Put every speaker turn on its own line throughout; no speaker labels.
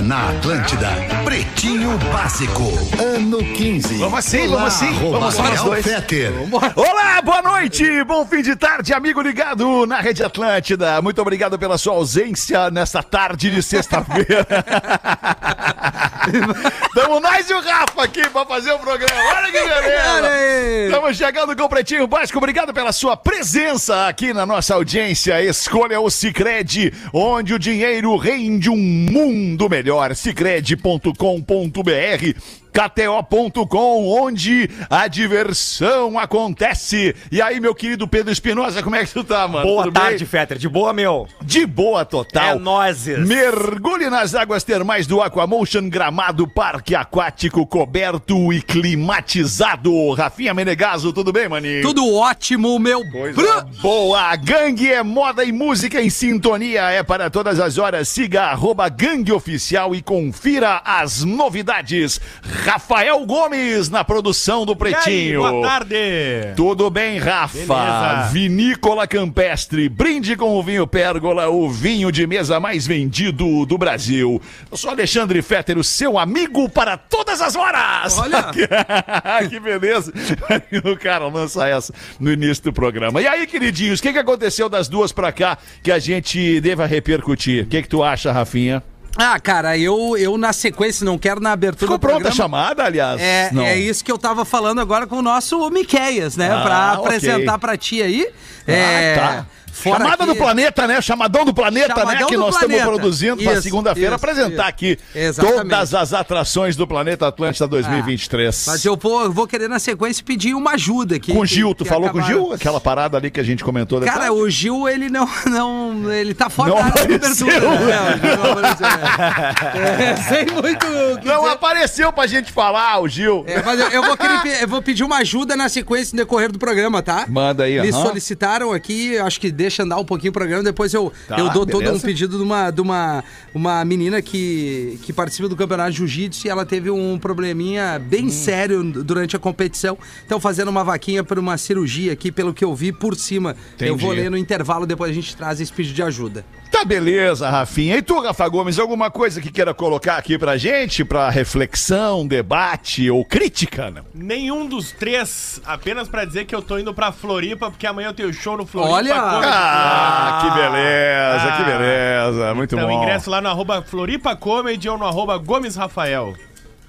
Agora na Atlântida, Pretinho Básico, ano 15.
Vamos assim, vamos assim. Vamos só nós
Rafael
dois.
Fetter.
Olá, boa noite, bom fim de tarde, amigo ligado na Rede Atlântida. Muito obrigado pela sua ausência nessa tarde de sexta-feira. Tamo nós e o Rafa aqui pra fazer o programa. Olha que beleza! Estamos chegando com o Pretinho Básico. Obrigado pela sua presença aqui na nossa audiência. Escolha o Cicred, onde o dinheiro rende um mundo melhor. Cicred.com.br KTO.com, onde a diversão acontece. E aí, meu querido Pedro Espinosa, como é que tu tá, mano?
Boa
Tudo
tarde,
bem?
Fetter. De boa, meu.
De boa total.
É nozes.
Mergulhe nas águas termais do Aquamotion Gramado, parque aquático coberto e climatizado. Rafinha Menegaso, tudo bem, maninho?
Tudo ótimo, meu.
Coisa boa! Gangue é moda e música em sintonia. É para todas as horas. Siga arroba Gangue Oficial e confira as novidades. Rafael Gomes na produção do Pretinho.
boa tarde.
Tudo bem, Rafa?
Beleza.
Vinícola Campestre. Brinde com o vinho Pérgola, o vinho de mesa mais vendido do Brasil. Eu sou Alexandre Fetter, o seu amigo para todas as horas.
Olha.
que beleza. O cara lança essa no início do programa. E aí, queridinhos, o que, que aconteceu das duas pra cá que a gente deva repercutir? O que, que tu acha, Rafinha?
Ah, cara, eu, eu na sequência, não quero na abertura
Ficou
do
pronta a chamada, aliás?
É,
Não.
é isso que eu tava falando agora com o nosso Miqueias, né?
Ah,
pra
ok.
apresentar pra ti aí. É,
Ah, tá.
Fora
Chamada
que-
do planeta, né? Chamadão do planeta, né?
Chamadão
Que
do
nós
planeta.
estamos produzindo para segunda-feira apresentar
isso.
aqui
Exatamente.
todas as atrações do Planeta Atlântida 2023.
Mas eu vou, eu vou querer na sequência pedir uma ajuda aqui.
Com o
que-
Gil, tu
que
falou com o
acabaram-
Gil? Aquela parada ali que a gente comentou?
Cara, o Gil, ele não, não. Ele tá fora
Não
da área de
apareceu.
cobertura. né? o Gil não apareceu. É, sem muito. que
Não
dizer.
apareceu pra gente falar, o Gil.
É, mas eu, eu vou querer, eu vou pedir uma ajuda na sequência no decorrer do programa, tá?
Manda aí,
Me
aham.
solicitaram aqui, acho que deixa andar um pouquinho o programa, depois eu,
Tá,
eu dou todo
beleza.
um pedido de uma, de uma, uma menina que, que participa do campeonato de jiu-jitsu e ela teve um probleminha bem
Hum.
sério durante a competição. Então, fazendo uma vaquinha para uma cirurgia aqui, pelo que eu vi por cima. Eu
Entendi.
vou ler no intervalo, depois a gente traz esse pedido de ajuda.
Tá beleza, Rafinha. E tu, Rafa Gomes, alguma coisa que queira colocar aqui pra gente, pra reflexão, debate ou crítica? né?
Nenhum dos três, apenas pra dizer que eu tô indo pra Floripa, porque amanhã eu tenho show no Floripa.
Olha!
Comedy
Ah, que beleza, que
Ah.
beleza. Muito
Então,
bom.
ingresso lá no arroba Floripa Comedy ou no arroba Gomes Rafael.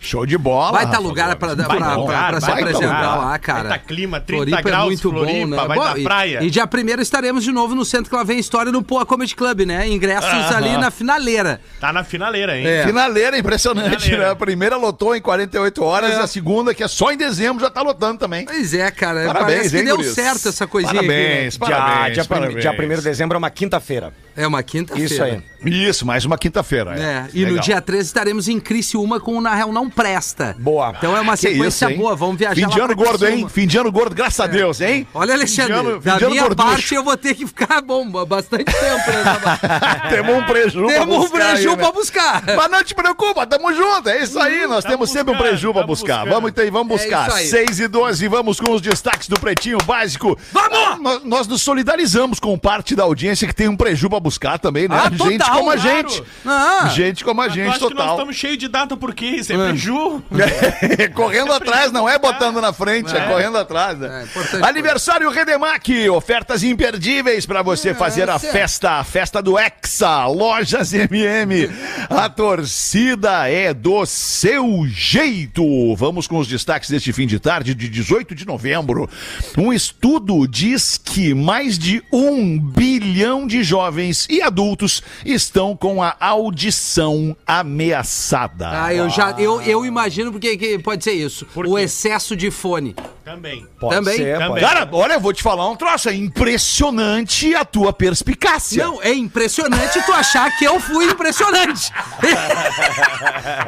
Show de bola.
Vai estar
tá lugar,
pra se apresentar
lugar.
lá, cara.
Vai tá clima, 30
Floripa é
graus,
muito bom,
Floripa,
né?
vai
Bom,
dar
e-
praia.
E, dia primeiro estaremos de novo no Centro que lá vem história no Poa Comedy Club, né? Ingressos ali na finaleira.
Tá na finaleira, hein?
É.
Finaleira, impressionante,
Finaleira.
né? A primeira lotou em 48 horas
É.
a segunda, que é só em dezembro, já tá lotando também.
Pois é, cara.
Parabéns,
Parece que
hein,
deu
guris?
certo essa coisinha
Parabéns,
aqui.
Dia,
parabéns,
dia,
parabéns.
dia 1 de dezembro é uma quinta-feira.
Né? É uma quinta-feira.
Isso aí.
Isso, mais uma quinta-feira.
É, e no dia 13 estaremos em Criciúma com o Na Real Não Presta.
Boa.
Então é uma
Que
sequência
isso,
boa. Vamos viajar
Fim de ano gordo, hein? Fim de ano gordo, graças a Deus, hein?
Olha, Alexandre,
Fim de ano- fim
da
de ano
minha
gorducho.
parte eu vou ter que ficar bom bastante tempo nessa
Temos um preju
Temos um preju
aí, né?
pra buscar.
Mas não te preocupa, tamo junto, é isso aí, nós
Tamo
temos sempre um preju pra buscar.
buscando.
Vamos então, vamos
É
buscar.
aí.
6 e 12, vamos com os destaques do Pretinho Básico. Vamos! nós, nós nos solidarizamos com parte da audiência que tem um preju pra buscar também, né?
Ah,
gente
total,
como a
claro.
gente.
Ah.
Gente como a gente,
que nós
total.
estamos cheios de data por quê? Isso é preju.
correndo atrás, não é botando na frente, é, correndo atrás. Né?
É,
Aniversário Redemac, ofertas imperdíveis para você fazer a
é-
festa, a festa do Hexa, Lojas MM. A torcida é do seu jeito. Vamos com os destaques deste fim de tarde de 18 de novembro. Um estudo diz que mais de um bilhão de jovens e adultos estão com a audição ameaçada.
Ah, eu já eu, eu imagino porque que pode ser isso.
Por
o
quê?
excesso de fone.
Também.
Pode
Também.
ser,
Também.
pode
Cara, olha, eu vou te falar um troço. É impressionante a tua perspicácia.
Não, é impressionante tu achar que eu fui impressionante.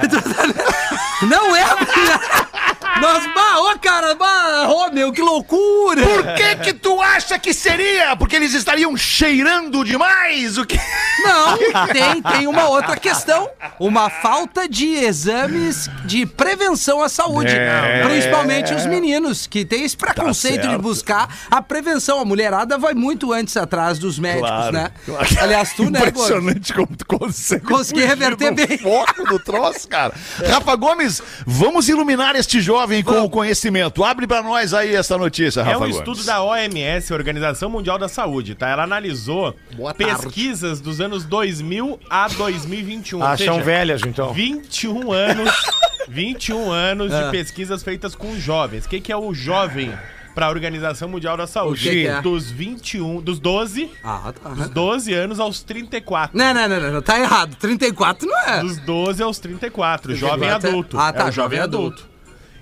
Tá- Não é. Nós, bah, ô cara, bah, ô meu, que loucura!
Por que que tu acha que seria? Porque eles estariam cheirando demais? O que?
Não, tem, tem uma outra questão. Uma falta de exames de prevenção à saúde.
É.
Principalmente os meninos, que tem esse preconceito de
certo.
buscar a prevenção. A mulherada vai muito antes atrás dos médicos,
Claro,
né?
claro.
Aliás, tu, né?
Impressionante como tu consegue
Consegui reverter bem.
foco do troço, cara. Rafa Gomes, vamos iluminar este jovem com o conhecimento. Abre pra nós aí essa notícia,
É
Rafa
um
Gomes.
estudo da OMS, Organização Mundial da Saúde, tá? Ela analisou
Boa tarde.
pesquisas dos anos 2000 a 2021. ou
Ah, são
seja,
velhas, então.
21 anos, 21 anos
Ah.
de pesquisas feitas com jovens. O que, que é o jovem para a Organização Mundial da Saúde?
Que que é?
Dos 21, dos 12,
Ah, tá.
dos 12 anos aos 34.
Não, não, não, não, tá errado. 34 não é.
Dos 12 aos 34, jovem
34 é-
adulto.
Ah, tá,
É o
jovem adulto.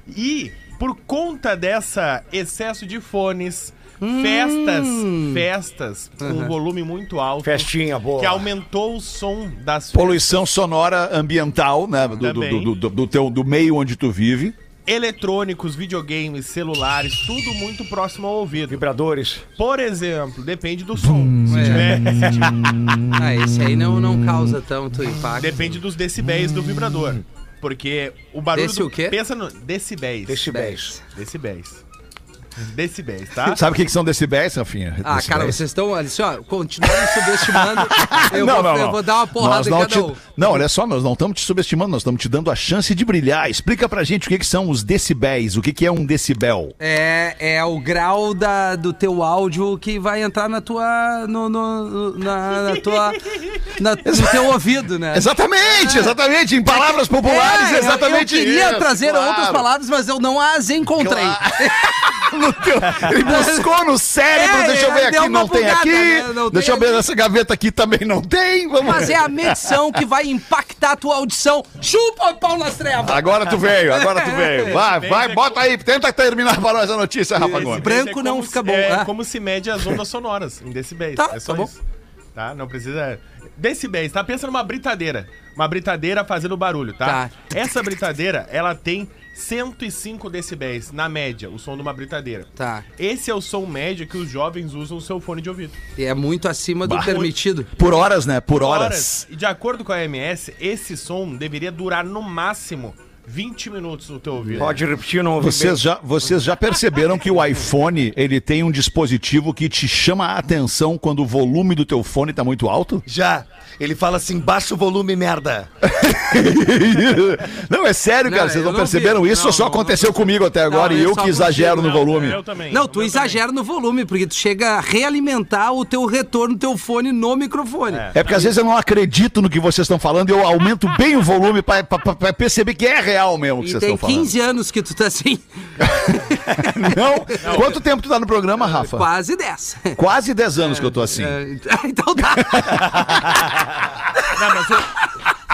E por conta dessa excesso de fones, festas, festas com um volume muito alto,
Festinha boa.
que aumentou o som das
Poluição sonora ambiental, né? Do, do, do, do, do teu, do meio onde tu vive.
eletrônicos, videogames, celulares, tudo muito próximo ao ouvido.
Vibradores.
Por exemplo, depende do som. Se tiver, se tiver-
Ah, esse aí não, não causa tanto impacto.
depende dos decibéis do vibrador. Porque o barulho
Desse
do,
o quê?
pensa no decibéis.
Decibéis.
Decibéis. Decibéis, tá?
Sabe o que, que são decibéis, Rafinha?
Ah,
Decibéis.
cara, vocês estão assim, ó, continuando subestimando. Eu,
não,
vou,
não,
eu
não.
vou dar uma porrada
Nós
em
não,
cada
te-
um.
não, olha só, nós não estamos te subestimando, nós estamos te dando a chance de brilhar. Explica pra gente o que, que são os decibéis, o que, que é um decibel.
É, é o grau da, do teu áudio que vai entrar na tua. No, no- na, na tua. na- no teu ouvido, né?
Exatamente, exatamente, em palavras populares,
É, eu-
exatamente
Eu, queria
isso,
trazer
claro.
outras palavras, mas eu não as encontrei.
No teu- ele buscou no cérebro,
É,
deixa eu ver
é,
aqui, não tem
bugada,
aqui.
né? Não
deixa
tem
eu ver
ali.
nessa gaveta aqui também não tem. Vamos
Mas é a medição que vai impactar a tua audição. Chupa o pau nas trevas!
Agora tu veio, agora tu veio. Vai, vai, bota aí, tenta terminar para nós a notícia, Rafa Gomes.
Branco
Decibéis
não fica bom,
É
ah.
como se mede as ondas sonoras em decibéis.
Tá,
é só
tá bom.
isso. Tá? Não precisa. Decibéis, tá? Pensa numa britadeira. Uma britadeira fazendo barulho, tá?
Tá.
Essa britadeira, ela tem 105 decibéis, na média, o som de uma britadeira.
Tá.
Esse é o som médio que os jovens usam no seu fone de ouvido.
E é muito acima do
Bah.
permitido.
Por horas, né? Por horas.
E de acordo com a OMS, esse som deveria durar no máximo 20 minutos no teu ouvido.
Pode repetir, não ouvi
Vocês já, vocês já perceberam que o iPhone, ele tem um dispositivo que te chama a atenção quando o volume do teu fone tá muito alto?
Já. Ele fala assim, baixa o volume, merda.
Não, é sério,
Não,
cara, vocês não
não
perceberam
vi.
isso
Não,
só
não,
aconteceu
não.
comigo até agora
Não,
e
é
eu que exagero no volume?
Eu também.
Não, tu exagera no volume, porque tu chega a realimentar o teu retorno do teu fone no microfone.
É porque às vezes eu não acredito no que vocês estão falando e eu aumento bem o volume pra perceber que é real mesmo o que
E
vocês
tem
estão falando.
15 anos que tu tá assim,
Não? Quanto tempo tu tá no programa, Rafa?
quase 10.
Quase 10 anos que eu tô assim.
É, então tá.
Não, mas o,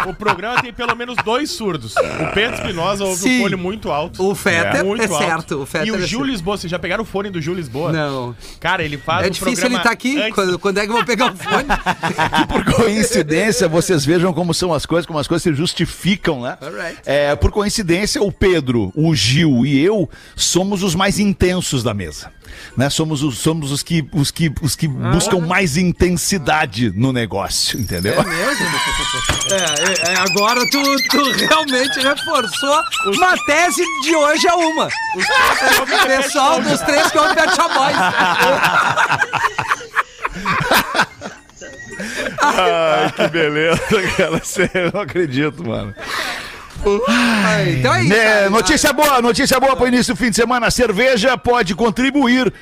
o programa tem pelo menos dois surdos. O Pedro Espinosa ouve
Sim.
o fone muito alto.
O Fetter
muito
é certo, o Fetter
e o
é
Gil
certo.
Lisboa, vocês já pegaram o fone do Gil Lisboa?
Não.
Cara, ele faz
É difícil
programa
ele estar aqui.
antes-
Quando, quando é que eu vou pegar o fone?
Por coincidência, vocês vejam como são as coisas, como as coisas se justificam, né?
Alright.
É, por coincidência, o Pedro, o Gil e eu somos os mais intensos da mesa. Né? Somos, os, somos os que, os que, os que buscam mais intensidade no negócio, entendeu?
É mesmo? É, é, é, agora tu, tu realmente reforçou uma tese de hoje a uma. O pessoal dos três que ouvem Pet Boys.
Ai, que beleza, cara. Eu não acredito, mano.
Então é isso.
É, notícia boa, notícia boa para o início do fim de semana. A cerveja pode contribuir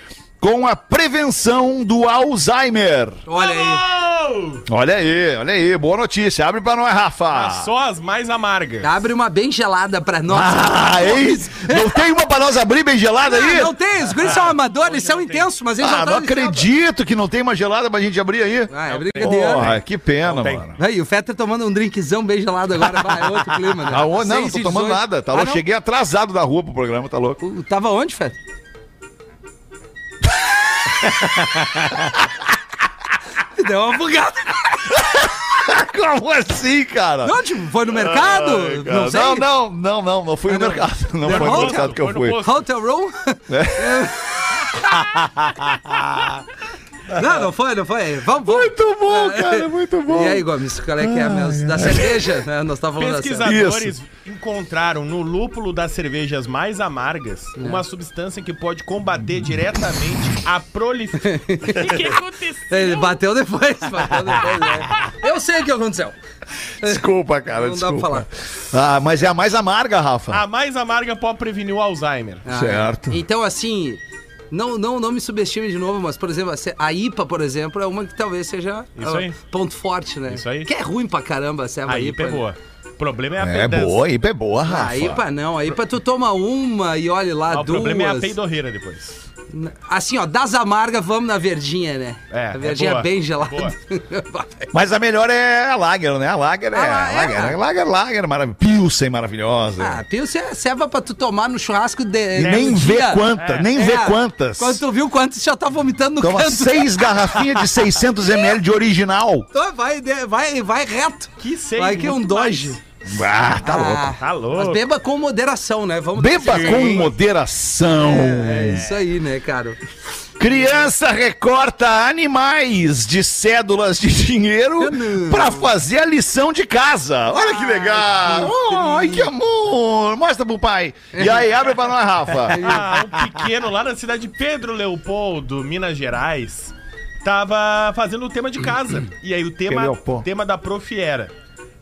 com a prevenção do Alzheimer.
Olha aí.
Olha aí, olha aí, boa notícia. Abre para nós, Rafa.
Mas só as mais amargas.
Abre uma bem gelada pra nós.
Ah, hein? Não tem uma pra nós abrir bem gelada aí?
Ah, não tem, os guris são amadores, eles são intensos, mas eles
Ah,
não
não acredito que não tem uma gelada pra gente abrir aí.
Ah, é brincadeira.
Porra, que pena, mano.
Aí, o Fetter tomando um drinkzão bem gelado agora, vai, é outro clima, né?
Aonde? Não, não tô tomando
18.
nada. Tá,
Ah, não?
cheguei atrasado da rua pro programa, tá louco?
Tava onde, Fetter? Deu uma bugada.
Como assim, cara?
Não, tipo, foi no mercado?
Ai,
não sei.
não, não, não, não, não fui no mercado. Não
The
foi no
Hotel?
mercado que eu fui.
Hotel room? não, não foi, não foi. Vamos, vamos.
Muito bom, cara, muito bom.
E aí, Gomes, qual é que é a minha... Da cerveja, né? Nós estávamos falando da cerveja.
Pesquisadores encontraram no lúpulo das cervejas mais amargas uma substância que pode combater diretamente a proliferação. O que aconteceu?
Ele bateu depois, bateu depois, né? Eu sei o que aconteceu.
Desculpa, cara,
Não dá
desculpa.
pra falar.
Ah, mas é a mais amarga, Rafa.
A mais amarga pode prevenir o Alzheimer.
Ah,
Certo.
Então, assim, não, não, não me subestime de novo, mas, por exemplo, a a IPA, por exemplo, é uma que talvez seja
Isso
ah,
aí.
ponto forte, né?
Isso aí.
Que é ruim pra caramba a ceva
A
IPA.
IPA é
né?
boa. O problema é a
É
pedança.
boa, IPA é boa,
Ah,
Rafa.
A IPA não, a IPA tu toma uma e olha lá
Ah, o
duas.
problema é a peidorreira depois.
Assim, ó, das amargas, vamos na verdinha, né?
É,
a
é
verdinha
boa,
bem
é
gelada.
Mas a melhor é a Lager, né? A Lager é.
Ah,
a
é?
Lager, a Lager, Lager, maravilhosa. Pilsen maravilhosa.
ah, Pilsen é serva pra tu tomar no churrasco de.
e nem
no
vê
dia.
quanta, nem
É,
vê quantas.
Quando tu viu quantos, já tá vomitando no
Toma
canto.
seis garrafinhas de 600 ml de original.
Então vai, vai, vai reto.
Que seis,
Vai que é um doge.
mais.
Ah, tá louco.
Tá louco.
Mas beba com moderação, né? Vamos
Beba com moderação.
É isso aí, né, cara?
Criança recorta animais de cédulas de dinheiro pra fazer a lição de casa. Olha que legal. Ai, que amor. Mostra pro pai. E aí, abre pra nós, Rafa.
Ah, um pequeno lá na cidade de Pedro Leopoldo, Minas Gerais, tava fazendo o tema de casa. E aí o tema,
Leopoldo.
tema da prof era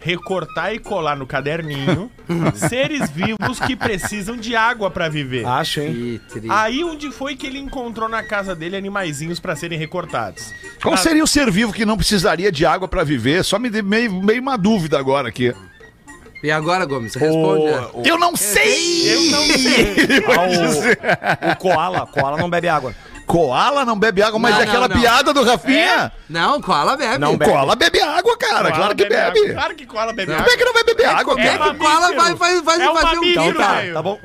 recortar e colar no caderninho seres vivos que precisam de água pra viver.
Acho, hein?
Aí onde foi que ele encontrou na casa dele animaizinhos pra serem recortados?
Qual
Na-
seria o ser vivo que não precisaria de água pra viver? Só me dei meio, meio uma dúvida agora aqui.
E agora, Gomes, responde. né?
Eu não sei!
Eu não sei.
Ah, o, o koala, koala não bebe água.
Koala não bebe água, mas
Não,
é aquela
não, não.
piada do Rafinha.
Não, koala bebe.
Não bebe.
Koala bebe água, cara.
Koala
claro que
bebe
bebe.
água. Claro que koala bebe água.
Como é que não vai beber água,
como é
cara?
que o koala vai, vai, vai
É
fazer um...
Então tá, tá bom.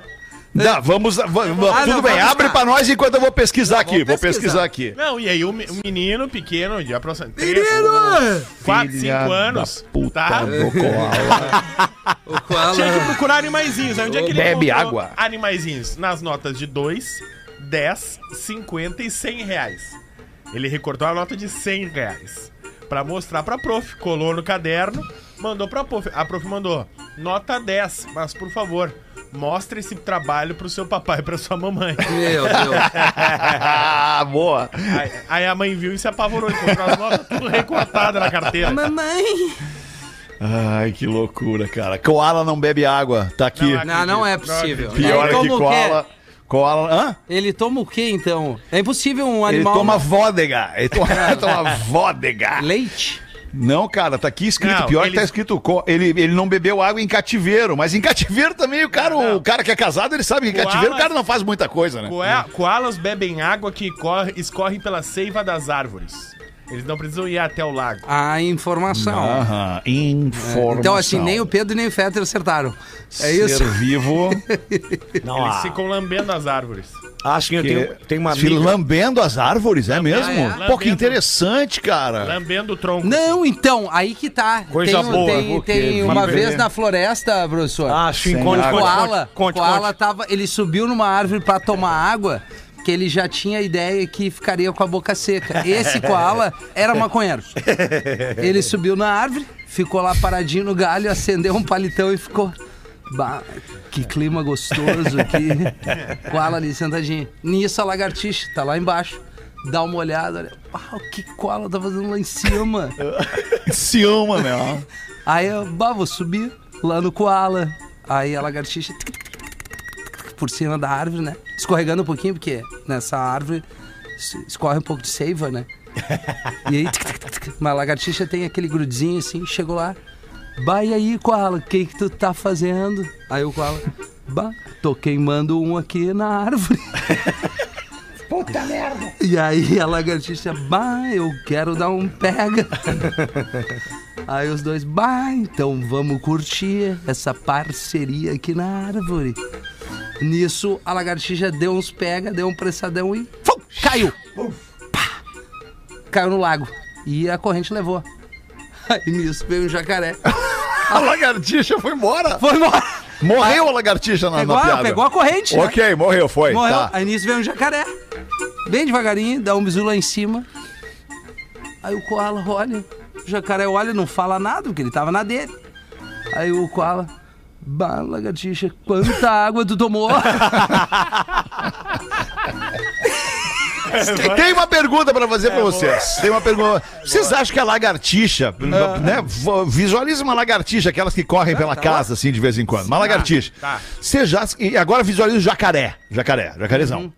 Não, vamos. va- va-
Ah,
tudo
não,
bem,
vamos
abre pra nós enquanto eu vou pesquisar aqui. Vou
vamos
pesquisar
pesquisar.
aqui.
Não, e aí o, me- o menino pequeno, de aproximadamente
Menino!
4,
Filha
5
da
anos,
puta
tá?
do koala.
O koala...
Tinha que procurar animaizinhos. Aí onde é que ele
Bebe água.
Animaizinhos nas notas de 2, 10, 50 e 100 reais. Ele recortou a nota de 100 reais pra mostrar pra prof. Colou no caderno, mandou pra prof. A prof mandou nota 10, mas por favor, mostre esse trabalho pro seu papai e pra sua mamãe.
Meu Deus.
Ah, boa.
Aí, aí a mãe viu e se apavorou, encontrou as notas tudo recortadas na carteira.
Mamãe...
Ai, que loucura, cara. Koala não bebe água. Tá aqui.
Não,
Não, não é possível.
Pior é que
o
Koala. Hã?
Ele toma o quê, então? É impossível um
Ele
animal...
toma vodega. Ele toma, toma vodega.
Leite?
Não, cara, tá aqui escrito.
Não,
pior que
ele-
tá escrito. Ele, ele não bebeu água em cativeiro. Mas em cativeiro também, o cara,
Não.
o cara que é casado, ele sabe que em cativeiro o cara não faz muita coisa, né?
Koalas bebem água que corre, escorre pela seiva das árvores. Eles não precisam ir até o lago.
A informação.
Aham, informação.
Então, assim, nem o Pedro nem o Fetter acertaram. É isso?
Ser vivo.
Não,
Eles
ah,
ficam lambendo as árvores.
acho que eu tenho, tenho uma
se
amiga.
lambendo as árvores, é mesmo?
é.
Pô, que interessante, cara.
Lambendo o tronco.
Não, então, aí que tá.
Coisa
tem,
boa,
Tem, tem uma vez na floresta, professor.
Ah, sim, conte, conte, conte, conte,
Koala
conte.
tava, ele subiu numa árvore pra tomar água, que ele já tinha a ideia que ficaria com a boca seca. Esse koala era maconheiro. Ele subiu na árvore, ficou lá paradinho no galho, acendeu um palitão e ficou. Bah, que clima gostoso aqui. Koala ali sentadinho. Nisso a lagartixa tá lá embaixo. Dá uma olhada, olha. Ah, o que koala tá fazendo lá em cima?
Se ama, né?
Aí eu, bah, vou subir lá no koala. Aí a lagartixa tic, tic, por cima da árvore, né? Escorregando um pouquinho, porque nessa árvore es- escorre um pouco de seiva, né? E aí, tic, tic, tic, tic, mas a lagartixa tem aquele grudzinho assim, chegou lá. Bah, e aí, koala, o que que tu tá fazendo? Aí o koala, bah, tô queimando um aqui na árvore. Puta merda! E aí a lagartixa, bah, eu quero dar um pega. Aí os dois, bah, então vamos curtir essa parceria aqui na árvore. Nisso, a lagartixa deu uns pega, deu um pressadão e fum, caiu. Pá! Caiu no lago. E a corrente levou. Aí nisso veio um jacaré.
A lagartixa foi embora.
Foi embora.
Morreu a lagartixa na,
Pegou,
na piada.
pegou a corrente. né?
Ok, morreu, foi.
Morreu.
Tá.
Aí nisso veio um jacaré. Bem devagarinho, dá um bisu lá em cima. Aí o koala olha. O jacaré olha, não fala nada, porque ele tava na dele. Aí o koala. Bah, lagartixa, quanta água tu tomou?
Tem uma pergunta pra fazer pra vocês. Tem uma pergunta. Vocês acham que a lagartixa, né? v- Visualiza uma lagartixa, aquelas que correm pela casa, assim, de vez em quando. Uma lagartixa.
tá.
Você já. E agora visualiza o jacaré. Jacaré, jacarezão.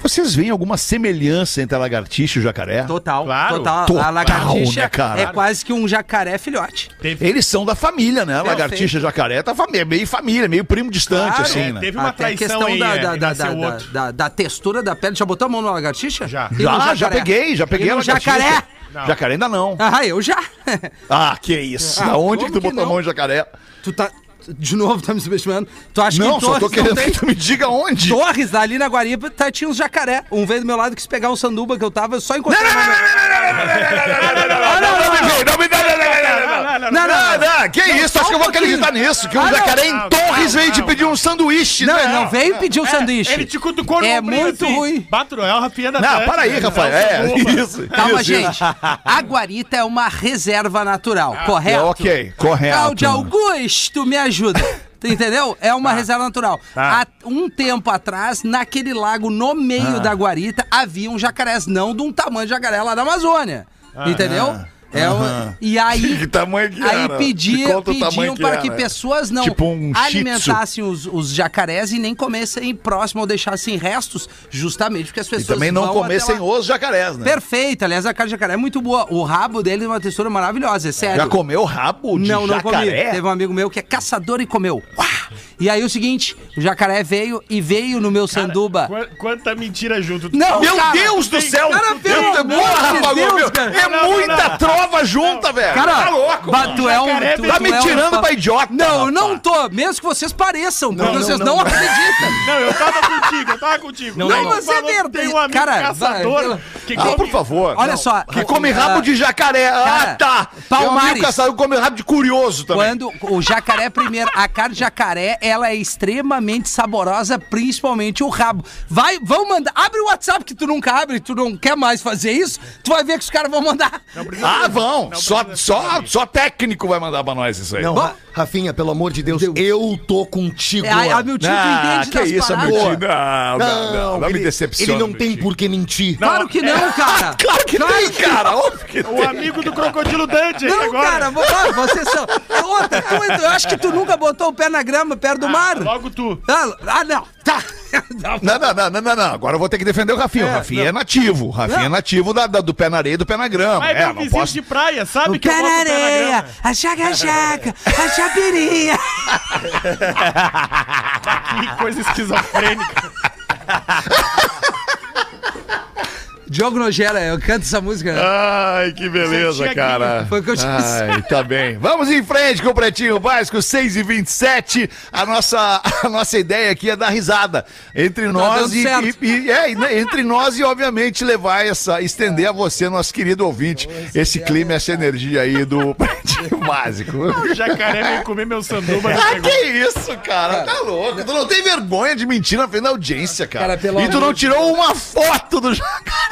Vocês veem alguma semelhança entre a lagartixa e o jacaré?
Total,
Claro.
total.
Total,
A lagartixa
né, cara?
é quase que um jacaré filhote.
Teve,
Eles são da família, né? A lagartixa e jacaré tá família, meio família, meio primo distante,
Claro,
assim,
é,
né?
teve uma
Até a
traição
questão
aí,
da,
é,
da,
e
da, da, da- da textura da pele. Já botou a mão na lagartixa?
Já.
E
Já, já peguei, já peguei
E
a
no
lagartixa.
jacaré?
Não.
Jacaré ainda não.
Ah, eu já.
Ah, que isso.
Ah,
da onde que tu
que
botou a
não?
mão em jacaré?
tu tá. De novo, tá me subestimando. Tu acha
Não,
que
só tô
Torres não
querendo que tu me diga onde.
Torres, ali na Guariba, tá, tinha uns jacaré. Um veio do meu lado, quis pegar um sanduba que eu tava, eu só encontrei.
Não, não, não, não, me vem, não me dá, não, não, não, não, não, não, não, que isso, acho que eu vou acreditar nisso, que um
Ah, não.
jacaré em
Não,
Torres
não,
veio te
não.
pedir um sanduíche,
Não,
né?
ele não veio pedir o sanduíche.
Ele te cutucou no
É muito
assim.
ruim.
Bato, é o Rafinha da
Não, para aí,
né?
Rafael,
Não,
é, isso.
Calma, gente. A Guarita é uma reserva natural, correto?
É, ok, correto.
Cláudio Augusto, me ajuda. Tu entendeu? É uma reserva natural. Há um tempo atrás, naquele lago no meio da Guarita, havia um jacarés, não de um tamanho de jacaré lá da Amazônia. entendeu? É uma- E aí,
Que tamanho que
aí pedia, pediam
que
para que pessoas não
Tipo um
alimentassem os, os jacarés e nem comessem próximo ou deixassem restos, justamente porque as
E
pessoas
também não comessem os jacarés, né?
Perfeito, aliás, a carne de jacaré é muito boa. O rabo dele tem uma textura maravilhosa, é sério.
Já comeu rabo de
Não, não comi.
jacaré?
Teve um amigo meu que é caçador e comeu. Uá! E aí o seguinte, o jacaré veio e veio no meu sanduba.
Qua- Quanta mentira junto.
Não,
Meu
cara,
Deus do céu!
Cara, pelo
Eu-
amor de Deus,
meu,
cara.
É
Não, não,
muita
não.
Trova junta, velho!
Cara,
tá louco?
ba- tu é um. Tu,
Tá
tu
me
é um
tirando
fa-
pra idiota,
Não,
rapaz.
não tô. Mesmo que vocês pareçam, porque
não,
vocês
não,
não,
não.
acreditam.
Não, eu tava contigo, eu tava contigo.
Não,
Aí tu
mas é verdade.
Tem um amigo
Cara,
caçador
vai,
que
Ah,
come-
por favor.
Olha
Não.
só.
Que come rabo
ah,
de jacaré. Ah,
cara,
tá.
Palmares.
Tem um amigo caçador come rabo de curioso também.
Quando o jacaré primeiro, a carne de jacaré, ela é extremamente saborosa, principalmente o rabo. Vai, vão mandar, abre o WhatsApp que tu nunca abre, tu não quer mais fazer isso, tu vai ver que os caras vão mandar.
Ah, vão. Só, só, só técnico vai mandar pra nós isso aí.
Não. Ra- Rafinha, pelo amor de Deus,
Deus.
eu tô contigo.
É, a, a meu tio
Ah,
entende
que
das
isso,
paradas.
meu tio. Não, não, não. Não me
ele-
decepciona.
Ele não tem por que mentir.
Claro que não, cara.
Claro que tem, cara. Óbvio que tem.
O amigo do Crocodilo Dante
Não,
agora.
cara, vo- ah, vocês são. Outra, tu, eu acho que tu nunca botou o pé na grama perto do mar.
Logo tu.
Ah, ah, não. Tá.
Não, não, não, não, não, não. Agora eu vou ter que defender o Rafinha. o Rafinha é nativo. O Rafinha é nativo da, da- do pé na areia e do pé na grama.
Mas
é,
meu
não
vizinho
posso.
de praia, sabe
O
que eu
pé
boto
na areia, a chaga-chaga, a chapirinha.
Que coisa esquizofrênica.
Diogo Nogera, eu canto essa música.
Ai, que beleza, cara.
Foi o que eu te disse.
Ai, tá bem. Vamos em frente com o Pretinho Básico 6 e 27. A nossa, a nossa ideia aqui é dar risada entre nós
dando
e, e- e- é, né, entre nós e obviamente levar essa estender a você, nosso querido ouvinte, esse clima, essa energia aí do Pretinho Básico.
O jacaré veio comer meu sanduba.
Ah,
pegou.
que isso, cara? Tá louco. Tu não tem vergonha de mentir na frente da audiência, cara.
Cara, pelo
e tu não tirou uma foto do jacaré.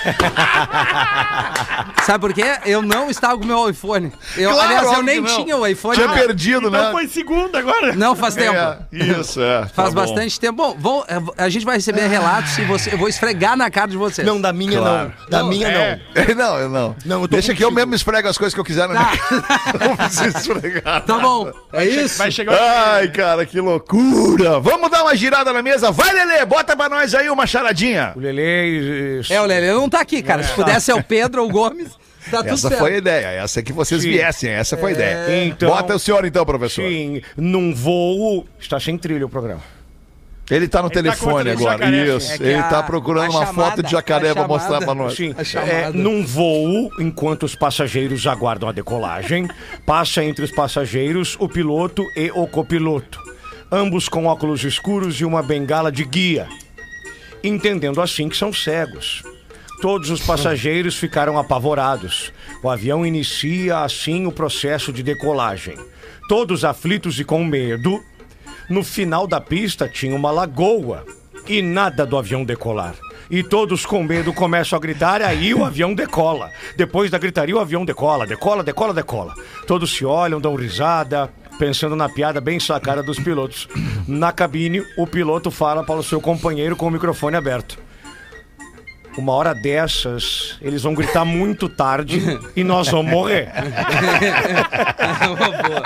Sabe por quê? Eu não estava com o meu iPhone. Eu,
Claro,
aliás, eu nem
não.
tinha o iPhone.
Tinha
Ah,
perdido,
Então
né?
foi segunda agora.
Não faz tempo.
É, isso, é.
Faz
Tá bom.
bastante tempo. Bom, vou- a gente vai receber relatos e você, eu vou esfregar na cara de vocês.
Não, da minha
Claro.
não. Da minha
é.
não.
Não, eu não.
Não, eu tô
Deixa que eu
contigo.
mesmo esfrego as coisas que eu quiser na minha cara. Não preciso esfregar.
Tá bom. É isso?
Vai chegar
Ai, cara, que loucura. Vamos dar uma girada na mesa. Vai, Lelê, bota pra nós aí uma charadinha.
O Lele.
É, o Lelê não tá aqui, cara. Se pudesse é o Pedro ou o Gomes, tá tudo
Essa
certo.
foi a ideia. Essa é que vocês
Sim.
viessem. Essa foi a ideia.
Então-
Bota o senhor então, professor.
Sim, num voo. Está sem trilha o programa.
Ele tá no
Ele tá
telefone
cortando
agora.
jacaré.
Isso.
É
Ele
a-
tá procurando
a
uma
chamada-
foto de jacaré
a
pra mostrar pra nós.
Sim, é, num voo, enquanto os passageiros aguardam a decolagem, passa entre os passageiros o piloto e o copiloto, ambos com óculos escuros e uma bengala de guia, entendendo assim que são cegos. Todos os passageiros ficaram apavorados. O avião inicia assim o processo de decolagem. Todos aflitos e com medo, no final da pista tinha uma lagoa e nada do avião decolar. E todos com medo começam a gritar, aí o avião decola. Depois da gritaria, o avião decola, decola, decola, decola. Todos se olham, dão risada, pensando na piada bem sacada dos pilotos. Na cabine, o piloto fala para o seu companheiro com o microfone aberto. Uma hora dessas, eles vão gritar muito tarde e nós vamos morrer.
É uma boa.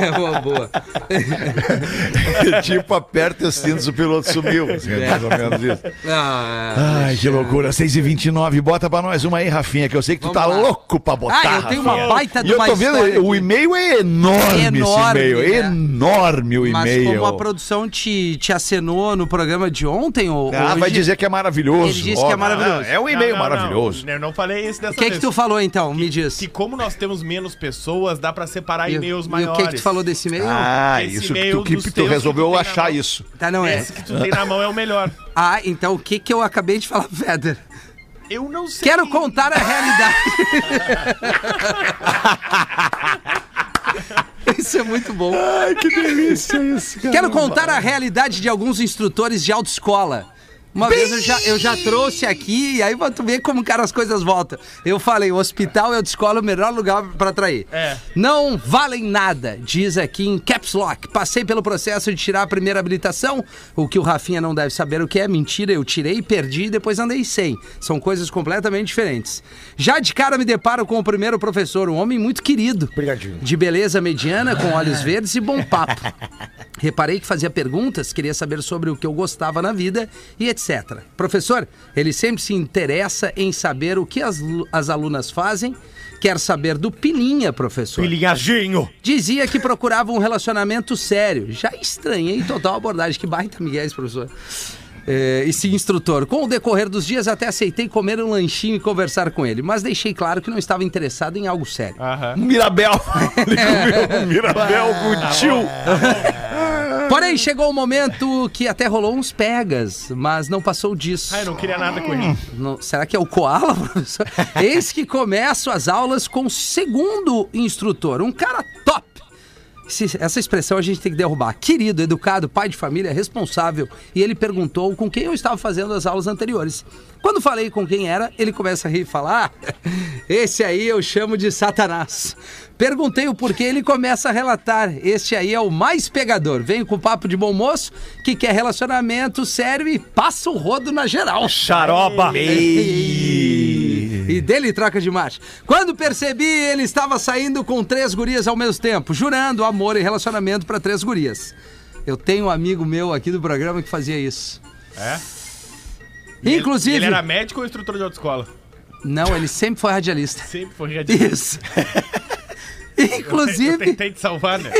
É uma boa.
tipo, aperta os cintos, o piloto sumiu.
É.
Assim, é mais ou menos isso.
Ah,
Ai, que loucura. 6h29, bota pra nós uma aí, Rafinha, que eu sei que tu
Vamos
tá
lá.
louco pra botar.
Ah, eu tenho uma baita
E
de
eu tô vendo,
história
o e-mail é enorme,
Enorme,
esse e-mail.
né?
Enorme o
Mas
e-mail.
como a produção te, te acenou no programa de ontem, ou
Ah, vai dizer que é maravilhoso.
Ele disse que é maravilhoso.
É um e-mail
Não, não,
maravilhoso.
Não, eu não falei isso dessa
O que,
vez.
que tu falou então? Me diz.
Que como nós temos menos pessoas, dá pra separar
E,
e-mails
e
maiores.
o que, que tu falou desse e-mail?
Ah,
Esse
isso
e-mail
tu, que
dos
tu
teus que
resolveu
tu tem na
achar
mão.
isso.
Tá, não é.
Esse que tu tem na mão é o melhor.
Ah, então o que que eu acabei de falar, Feder?
Eu não sei.
Quero contar a realidade. Isso é muito bom.
Ai, que delícia isso, cara.
Quero contar a realidade de alguns instrutores de autoescola. Uma vez eu já, eu já trouxe aqui, e aí tu ver como, cara, as coisas voltam. Eu falei, o hospital e a autoescola é o melhor lugar pra atrair.
É.
Não valem nada, diz aqui em Caps Lock. Passei pelo processo de tirar a primeira habilitação, o que o Rafinha não deve saber o que é. Mentira, eu tirei, perdi e depois andei sem. São coisas completamente diferentes. Já de cara me deparo com o primeiro professor, um homem muito querido.
Obrigadinho.
De beleza mediana, com olhos verdes e bom papo. Reparei que fazia perguntas, queria saber sobre o que eu gostava na vida e etc. Professor, ele sempre se interessa em saber o que as, as alunas fazem. Quer saber do Pilinha, professor.
Pilinhazinho.
Dizia que procurava um relacionamento sério. Já estranhei total a abordagem. Que baita Miguel professor. É, e instrutor. Com o decorrer dos dias, até aceitei comer um lanchinho e conversar com ele, mas deixei claro que não estava interessado em algo sério.
Aham.
Mirabel. Ele comeu um Mirabel com o tio.
Porém, chegou o momento que até rolou uns pegas, mas não passou disso.
Ah, eu não queria nada com ele.
Não- será que é o Koala, professor? Eis que começo as aulas com o segundo instrutor, um cara top. Essa expressão a gente tem que derrubar. Querido, educado, pai de família, responsável. E ele perguntou com quem eu estava fazendo as aulas anteriores. Quando falei com quem era, ele começa a rir e falar: ah, Esse aí eu chamo de Satanás. Perguntei o porquê, ele começa a relatar. Este aí é o mais pegador. Vem com papo de bom moço, que quer relacionamento sério e passa o rodo na geral.
Xaroba.
E dele troca de marcha. Quando percebi, ele estava saindo com três gurias ao mesmo tempo, jurando amor e relacionamento para três gurias. Eu tenho um amigo meu aqui do programa que fazia isso.
É?
Inclusive.
Ele era médico ou instrutor de autoescola?
Não, ele sempre foi radialista.
Sempre foi radiante.
Isso.
Eu
Inclusive.
tentei te salvar, né?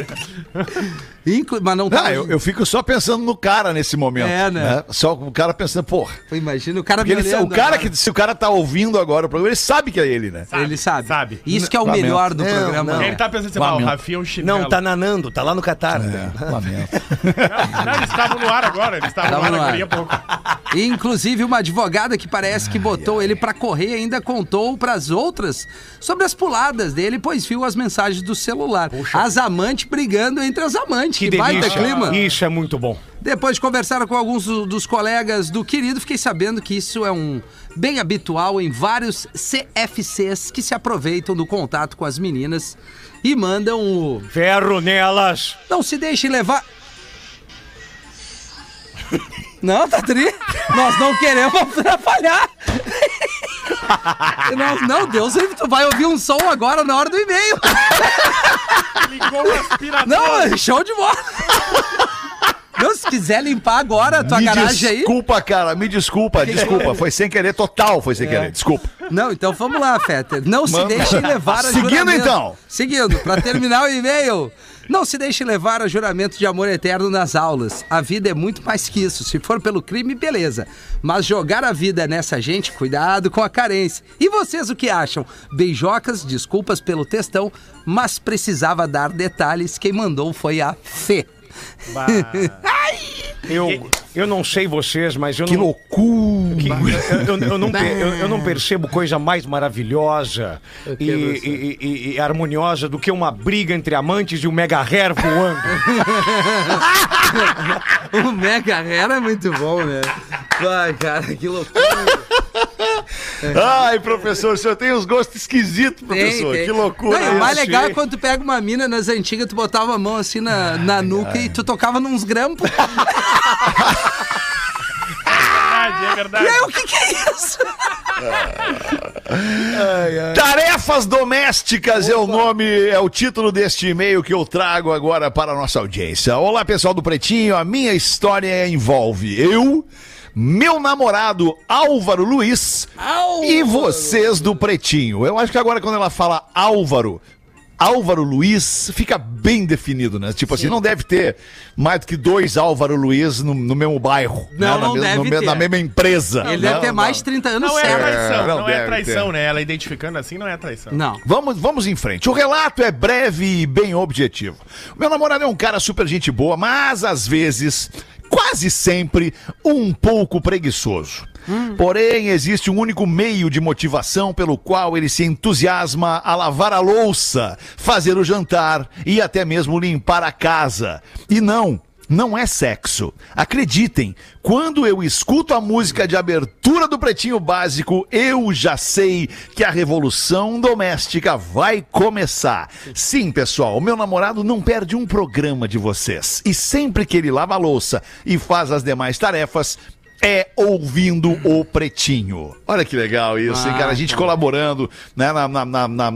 inclu- Mas não tá.
Ah, eu, eu fico só pensando no cara nesse momento.
É, né?
Só o cara pensando, porra.
Imagina o cara me
ele-
olhando
o cara
agora.
que, se o cara tá ouvindo agora o programa, ele sabe que é ele, né?
Ele sabe.
Sabe.
Isso que é o
Lamento.
melhor do
Não,
programa.
não.
né?
Ele tá pensando assim, ah, o. Rafinha é um chinelo.
Não, tá nanando, tá lá no Catar.
Lamento.
Não, não, eles estavam no ar agora. Eles estavam no
Estavam
ar
no ar.
agora há pouco.
Inclusive, uma advogada que parece que botou ele pra correr ainda contou pras outras sobre as puladas dele, pois viu as mensagens do celular. As amantes brigando entre as amantes. Que,
Que
baita clima.
Isso é muito bom.
Depois de conversar com alguns do- dos colegas do querido, fiquei sabendo que isso é um bem habitual em vários CFCs que se aproveitam do contato com as meninas e mandam o
Ferro nelas.
não se deixe levar. Não, tá tri. Nós não queremos atrapalhar. Nós, não, Deus, tu vai ouvir um som agora na hora do e-mail.
Ligou o aspirador.
Não, show de bola. Não, se quiser limpar agora a tua
me
garagem aí.
desculpa, cara, me desculpa, desculpa. Foi sem querer, total foi sem querer, desculpa.
Não, então vamos lá, Fetter. Não se
Manda.
deixe levar a
Seguindo,
juramento.
então.
Seguindo, pra terminar o e-mail. Não se deixe levar a juramento de amor eterno nas aulas. A vida é muito mais que isso. Se for pelo crime, beleza. Mas jogar a vida nessa gente, cuidado com a carência. E vocês o que acham? Beijocas, desculpas pelo textão, mas precisava dar detalhes. Quem mandou foi a Fê.
Bah.
Ai,
Eu, eu não sei vocês, mas eu
Que
não.
loucura!
que- eu, eu- eu não, eu- eu não percebo coisa mais maravilhosa e, e- e- e harmoniosa do que uma briga entre amantes e um mega hair voando.
O Mega Hair é muito bom, né? Vai, cara, que loucura.
Ai, professor, o senhor tem uns gostos esquisitos, professor. Que loucura.
Não, o mais legal é quando tu pega uma mina nas antigas, tu botava a mão assim na, na nuca e tu tocava nos grampos.
verdade, é verdade.
E aí, o que que é isso?
Tarefas domésticas é o nome, é o título deste e-mail que eu trago agora para a nossa audiência. Olá, pessoal do Pretinho, a minha história envolve eu, meu namorado Álvaro Luiz e vocês do Pretinho. Eu acho que agora quando ela fala Álvaro, Álvaro Luiz fica bem definido, né? Tipo assim, não deve ter mais do que dois Álvaro Luiz no, no mesmo bairro.
Não,
né?
não
mes-
deve ter.
na mesma empresa.
Ele
né?
deve ter mais de 30 anos
Não é
certo.
traição,
não
não, é traição,
ter.
né? Ela identificando assim não é traição.
Não.
Vamos, vamos em frente. O relato é breve e bem objetivo. O meu namorado é um cara super gente boa, mas às vezes, quase sempre, um pouco preguiçoso. Porém, existe um único meio de motivação pelo qual ele se entusiasma a lavar a louça, fazer o jantar e até mesmo limpar a casa. E não, não é sexo. Acreditem, quando eu escuto a música de abertura do Pretinho Básico, eu já sei que a revolução doméstica vai começar. Sim, pessoal, meu namorado não perde um programa de vocês. E sempre que ele lava a louça e faz as demais tarefas, é ouvindo o Pretinho. Olha que legal isso, hein, cara? A gente colaborando né, na, na, na,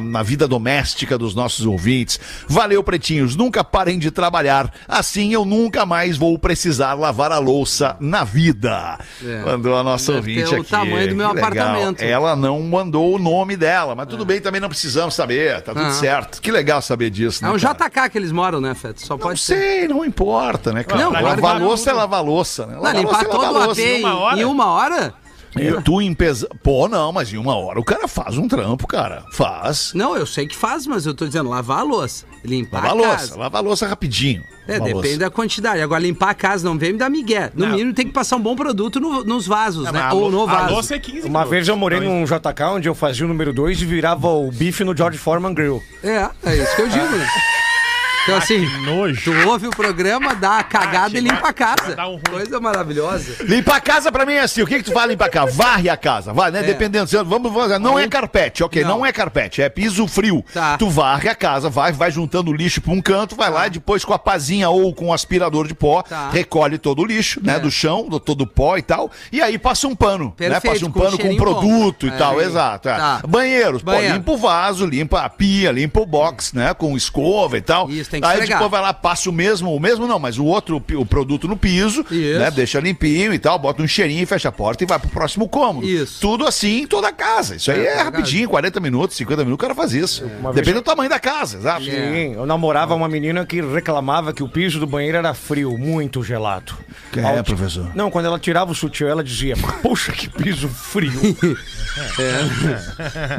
na, vida doméstica dos nossos ouvintes. Valeu, Pretinhos. Nunca parem de trabalhar. Assim eu nunca mais vou precisar lavar a louça na vida.
É.
Mandou a nossa
Deve
ouvinte
ter o
aqui.
tamanho do meu apartamento.
Ela não mandou o nome dela, mas tudo bem, também não precisamos saber. Tá tudo
Ah.
certo. Que legal saber disso.
É
né,
um
cara?
JK que eles moram, né, Feto? Só
Não
pode ser.
sei, não importa, né, cara?
Não,
lavar louça é lavar louça, né?
Não,
Lavar
limpar
louça é lavar
todo o AP
louça.
em
uma hora?
em uma hora?
E tu em pesa... Pô, não, mas em uma hora o cara faz um trampo, cara. Faz.
Não, eu sei que faz, mas eu tô dizendo lavar a louça. Limpar
Lava a
a
louça,
casa.
lava a louça rapidinho.
É,
a
depende
louça.
da quantidade. Agora, limpar a casa não vem me dar migué. No
Não.
mínimo, tem que passar um bom produto no- nos vasos,
Não,
né?
a
Ou no
A
vaso.
louça é 15
Uma vez eu morei
Então,
num JK onde eu fazia o número 2 e virava o bife no George Foreman Grill.
É, é isso que eu digo, né? Então, assim,
que nojo.
tu ouve o programa, dá a cagada
Ah,
e limpa a casa.
um.
Coisa maravilhosa.
Limpar a casa pra mim é assim. O que que tu faz limpar a casa? Varre a casa, vai, né? Dependendo. se- Vamos, vamos, não é carpete, ok? Não.
Não.
é carpete, é piso frio.
Tá.
Tu varre a casa, vai, vai juntando o lixo pra um canto, vai lá e depois com a pazinha ou com o aspirador de pó,
Tá.
recolhe todo o lixo, né?
É.
Do chão, do, todo o pó e tal. E aí passa um pano, né?
Perfeito,
Passa um
com
pano com
cheirinho
produto
bom.
e tal,
É.
exato. é.
Tá.
Banheiros, pô,
Banheiro.
limpa o vaso, limpa a pia, limpa o box, né? Com escova e tal.
Isso, tem que
Aí
esfregar.
depois vai lá, passa o mesmo, o mesmo não, mas o outro o produto no piso,
Isso.
né? Deixa limpinho e tal, bota um cheirinho, fecha a porta e vai pro próximo cômodo.
Isso.
Tudo assim em toda a casa. Isso aí
É,
é, rapidinho, 40 minutos, 50 minutos, o cara faz isso. Depende do tamanho da casa, exato.
Sim, eu namorava uma menina que reclamava que o piso do banheiro era frio, muito gelado.
Quem
Ao
é, professor?
Não, quando ela tirava o sutiã, ela dizia: Puxa, que piso frio.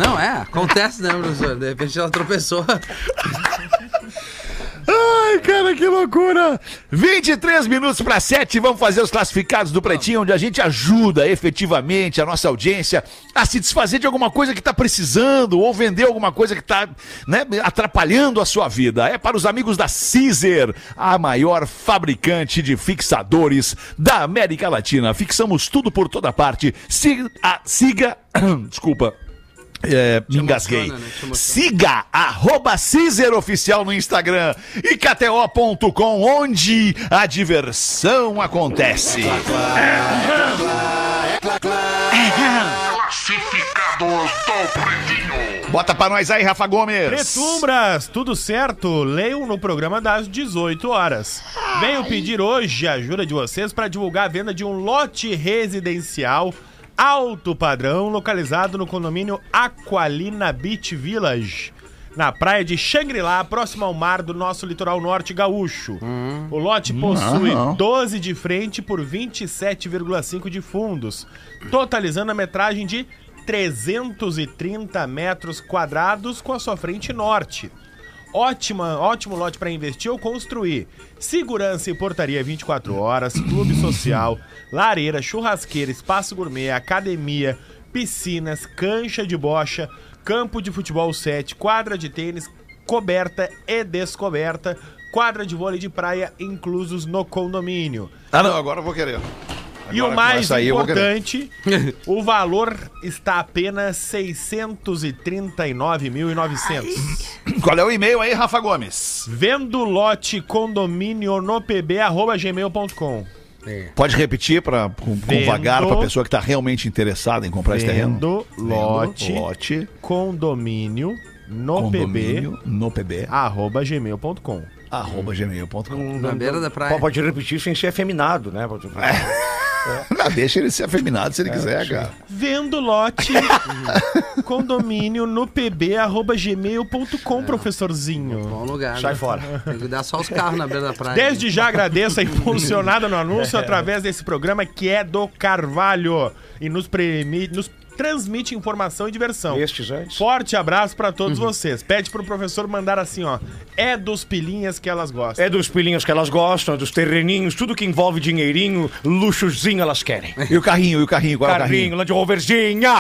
Não, é, acontece, né, professor? De repente ela tropeçou.
Ai, cara, que loucura! 23 minutos para 7, vamos fazer os classificados do Pretinho, onde a gente ajuda efetivamente a nossa audiência a se desfazer de alguma coisa que está precisando ou vender alguma coisa que está né, atrapalhando a sua vida. É para os amigos da Caesar, a maior fabricante de fixadores da América Latina. Fixamos tudo por toda parte. Siga, a- siga desculpa. É, me engasguei.
né?
Siga arroba Cizer Oficial no Instagram e KTO.com, onde a diversão acontece. Bota pra nós aí, Rafa Gomes.
Pretumbras, tudo certo? Leiam no programa das 18 horas. Venho pedir hoje a ajuda de vocês para divulgar a venda de um lote residencial alto padrão localizado no condomínio Aqualina Beach Village. Na praia de Xangri-Lá, próximo ao mar do nosso litoral norte gaúcho. O lote possui
não.
12 de frente por 27,5 de fundos, totalizando a metragem de 330 metros quadrados com a sua frente norte. Ótima, ótimo lote para investir ou construir. Segurança e portaria 24 horas, clube social, lareira, churrasqueira, espaço gourmet, academia, piscinas, cancha de bocha, campo de futebol 7, quadra de tênis, coberta e descoberta, quadra de vôlei de praia inclusos no condomínio.
Ah, não, agora eu vou querer.
E o mais importante, o valor está apenas 639.900.
Qual é o e-mail aí, Rafa Gomes?
Vendo lote condomínio no pb arroba gmail.com.
Pode repetir pra, com, com
Vendo-
vagar pra pessoa que tá realmente interessada em comprar esse terreno?
Vendo lote
lote
condomínio no pb
condomínio no pb
arroba gmail.com.
arroba gmail.com.
Na beira da praia.
Pode repetir sem ser afeminado, né? Pode-
Ah, deixa ele ser afeminado se ele quiser, cara.
Vendo lote condomínio no pb arroba gmail.com, professorzinho.
Bom lugar.
Sai
né?
fora.
Tem que dar só os carros na beira da praia.
Desde já agradeço a impulsionada no anúncio através desse programa que é do Carvalho e nos, premi- nos transmite informação e diversão.
Estes antes.
Forte abraço pra todos vocês. Pede pro professor mandar assim, ó. É dos pilinhas que elas gostam.
É dos pilinhos que elas gostam, dos terreninhos, tudo que envolve dinheirinho, luxozinho elas querem.
E o carrinho, e o carrinho, qual é o
Carrinho,
carrinho?
Land Roverzinha.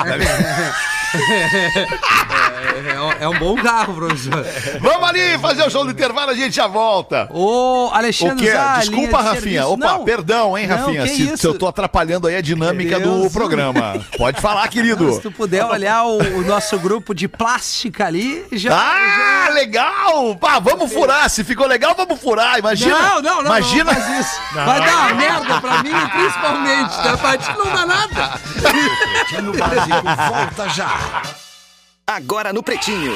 É, é um bom carro, professor.
Vamos ali fazer o show do intervalo, a gente já volta.
Ô,
O
Alexandre
quê?
Zá, linha
Desculpa,
de
Rafinha. Opa,
Não.
perdão, hein,
Não,
Rafinha,
que
se, se eu tô atrapalhando aí a dinâmica do
Deus.
programa. Pode falar, querido.
Se tu puder olhar o, o nosso grupo de plástica ali, já.
Ah, legal! Pá, vamos furar. Se ficou legal, vamos furar. Imagina.
Não, não, não,
Imagina.
não faz isso. Vai dar uma merda pra mim, principalmente. Tá? Pra ti não dá nada.
Pretinho Básico volta já.
Agora no Pretinho.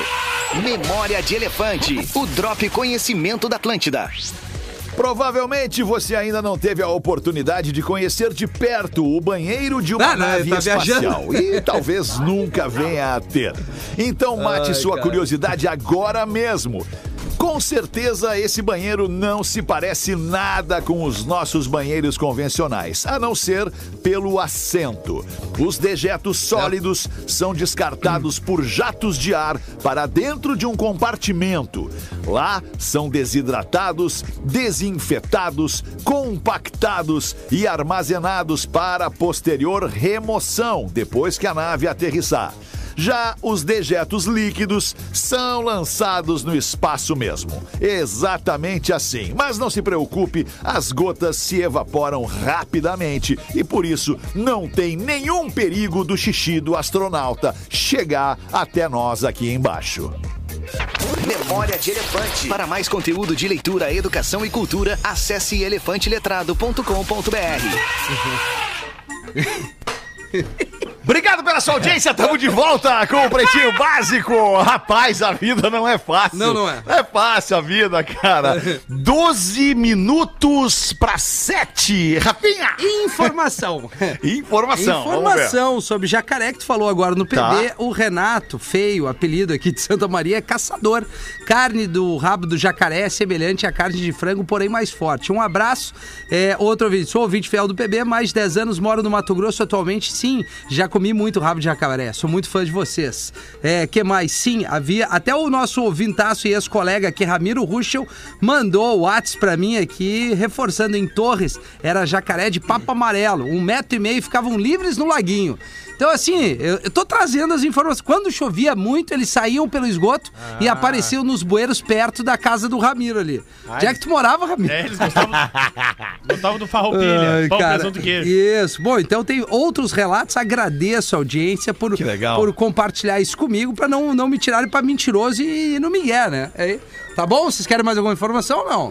Memória de Elefante. O Drop Conhecimento da Atlântida.
Provavelmente você ainda não teve a oportunidade de conhecer de perto o banheiro de uma
Ah, não,
nave
tá
espacial
viajando.
e talvez nunca venha a ter. Então mate sua curiosidade agora mesmo. Com certeza esse banheiro não se parece nada com os nossos banheiros convencionais, a não ser pelo assento. Os dejetos sólidos são descartados por jatos de ar para dentro de um compartimento. Lá são desidratados, desinfetados, compactados e armazenados para posterior remoção depois que a nave aterrissar. Já os dejetos líquidos são lançados no espaço mesmo. Exatamente assim. Mas não se preocupe, as gotas se evaporam rapidamente e por isso não tem nenhum perigo do xixi do astronauta chegar até nós aqui embaixo.
Memória de Elefante. Para mais conteúdo de leitura, educação e cultura, acesse elefanteletrado.com.br.
Obrigado pela sua audiência, estamos de volta com o Pretinho Básico. Rapaz, a vida não é fácil.
Não, não é.
Não é fácil a vida, cara. 12 minutos para 7. Rafinha!
Informação.
Informação.
Informação sobre jacaré que tu falou agora no PB.
Tá.
O Renato, feio, apelido aqui de Santa Maria, é caçador. Carne do rabo do jacaré é semelhante à carne de frango, porém mais forte. Um abraço. É, outro ouvinte, sou ouvinte fiel do PB, mais de 10 anos, moro no Mato Grosso atualmente. Sim, já comi muito rabo de jacaré. Sou muito fã de vocês. É, que mais? Sim, havia. Até o nosso ouvintaço e ex-colega aqui, Ramiro Ruschel, mandou o WhatsApp pra mim aqui, reforçando em Torres, era jacaré de papo amarelo. Um metro e meio ficavam livres no laguinho. Então, assim, eu, eu tô trazendo as informações. Quando chovia muito, eles saíam pelo esgoto e apareciam nos bueiros perto da casa do Ramiro ali. Onde é que tu morava, Ramiro?
É, eles gostavam, gostavam do farroupilha,
Ai,
pão,
cara,
e queijo.
Isso. Bom, então tem outros relatos. Agradeço a audiência por, por compartilhar isso comigo pra não, não me tirarem pra mentiroso e no Miguel, né? É, tá bom? Vocês querem mais alguma informação ou não?